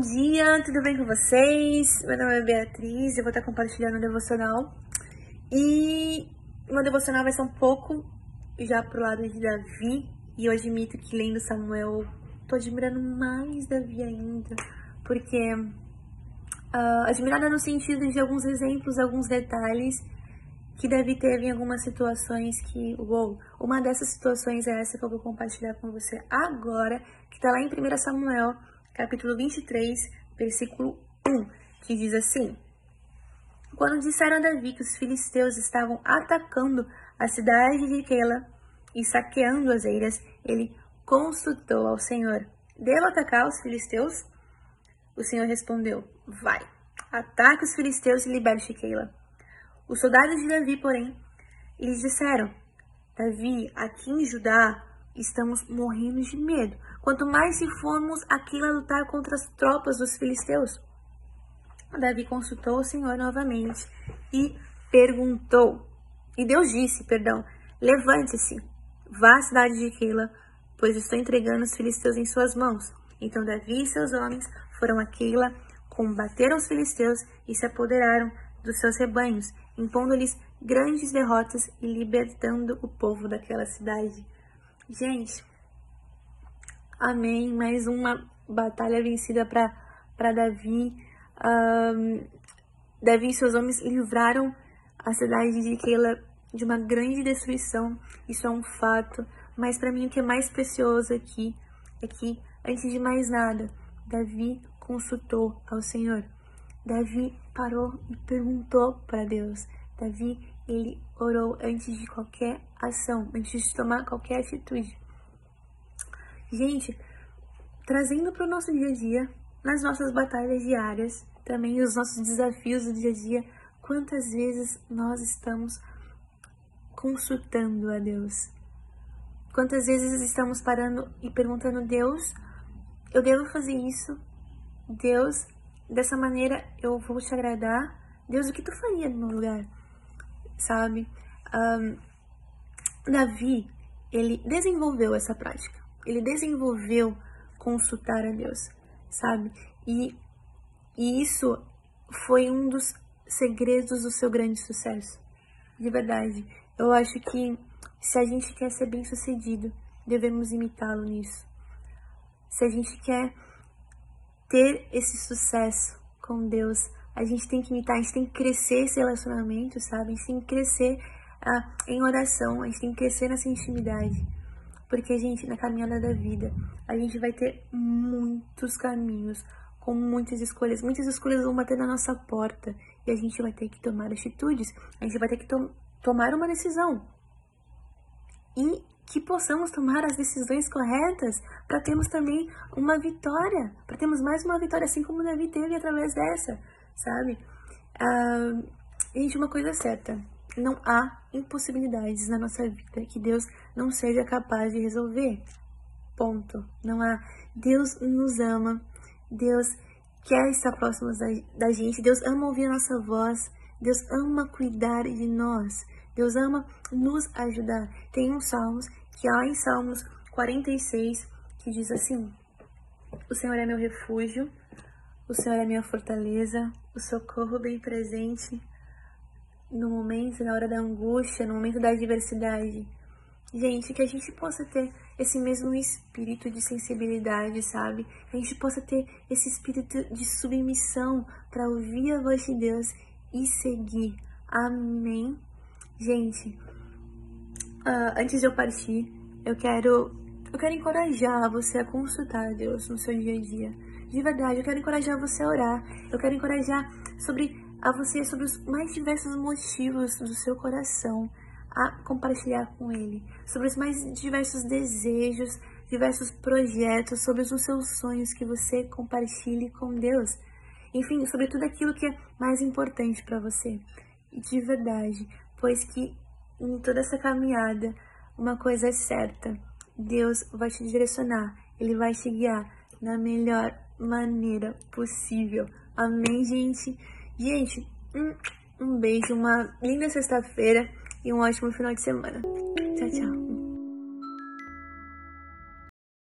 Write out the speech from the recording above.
bom dia, tudo bem com vocês? Meu nome é Beatriz, eu vou estar compartilhando um devocional. E meu devocional vai ser um pouco já pro lado de Davi. E eu admito que lendo Samuel, tô admirando mais Davi ainda. Porque, uh, admirada no sentido de alguns exemplos, alguns detalhes que Davi teve em algumas situações que, uou, uma dessas situações é essa que eu vou compartilhar com você agora, que tá lá em 1 Samuel, capítulo 23, versículo 1, que diz assim: Quando disseram a Davi que os filisteus estavam atacando a cidade de Keila e saqueando as eiras, ele consultou ao Senhor: Devo atacar os filisteus? O Senhor respondeu: Vai, ataque os filisteus e liberte Keila. Os soldados de Davi, porém, lhes disseram: Davi, aqui em Judá estamos morrendo de medo. Quanto mais se formos aqui a lutar contra as tropas dos filisteus. Davi consultou o Senhor novamente e perguntou. E Deus disse, perdão, levante-se, vá à cidade de Keila, pois estou entregando os filisteus em suas mãos. Então Davi e seus homens foram a Keila, combateram os filisteus e se apoderaram dos seus rebanhos, impondo-lhes grandes derrotas e libertando o povo daquela cidade. Gente, amém. Mais uma batalha vencida para Davi. Um, Davi e seus homens livraram a cidade de Keila de uma grande destruição. Isso é um fato. Mas para mim o que é mais precioso aqui é que, antes de mais nada, Davi consultou ao Senhor. Davi parou e perguntou para Deus. Davi, ele orou antes de qualquer ação, antes de tomar qualquer atitude. Gente, trazendo para o nosso dia a dia, nas nossas batalhas diárias, também os nossos desafios do dia a dia, quantas vezes nós estamos consultando a Deus? Quantas vezes estamos parando e perguntando, Deus, eu devo fazer isso? Deus, dessa maneira eu vou te agradar. Deus, o que tu faria no meu lugar? Sabe? Um, Davi, ele desenvolveu essa prática. Ele desenvolveu consultar a Deus, sabe? E, e isso foi um dos segredos do seu grande sucesso. De verdade. Eu acho que se a gente quer ser bem sucedido, devemos imitá-lo nisso. Se a gente quer ter esse sucesso com Deus, a gente tem que imitar, a gente tem que crescer esse relacionamento, sabe? A gente tem que crescer ah, em oração, a gente tem que crescer nessa intimidade. Porque, gente, na caminhada da vida, a gente vai ter muitos caminhos, com muitas escolhas. Muitas escolhas vão bater na nossa porta e a gente vai ter que tomar atitudes, a gente vai ter que to tomar uma decisão. E que possamos tomar as decisões corretas para termos também uma vitória, para termos mais uma vitória, assim como Davi teve através dessa, sabe? Ah, gente, uma coisa certa: não há impossibilidades na nossa vida que Deus não seja capaz de resolver. Ponto. Não há. Deus nos ama, Deus quer estar próximo da, gente, Deus ama ouvir a nossa voz, Deus ama cuidar de nós, Deus ama nos ajudar. Tem um Salmos que há em Salmos 46 que diz assim: O Senhor é meu refúgio, o Senhor é minha fortaleza, o socorro bem presente no momento, na hora da angústia, no momento da adversidade. Gente, que a gente possa ter esse mesmo espírito de sensibilidade, sabe? Que a gente possa ter esse espírito de submissão para ouvir a voz de Deus e seguir. Amém? Gente, uh, antes de eu partir, eu quero, eu quero encorajar você a consultar Deus no seu dia a dia. De verdade, eu quero encorajar você a orar. Eu quero encorajar sobre a você sobre os mais diversos motivos do seu coração a compartilhar com Ele, sobre os mais diversos desejos, diversos projetos, sobre os seus sonhos que você compartilhe com Deus. Enfim, sobre tudo aquilo que é mais importante para você. De verdade, pois que em toda essa caminhada, uma coisa é certa: Deus vai te direcionar, Ele vai te guiar na melhor maneira possível. Amém, gente? Gente, um, um beijo, uma linda sexta-feira e um ótimo final de semana. Tchau, tchau.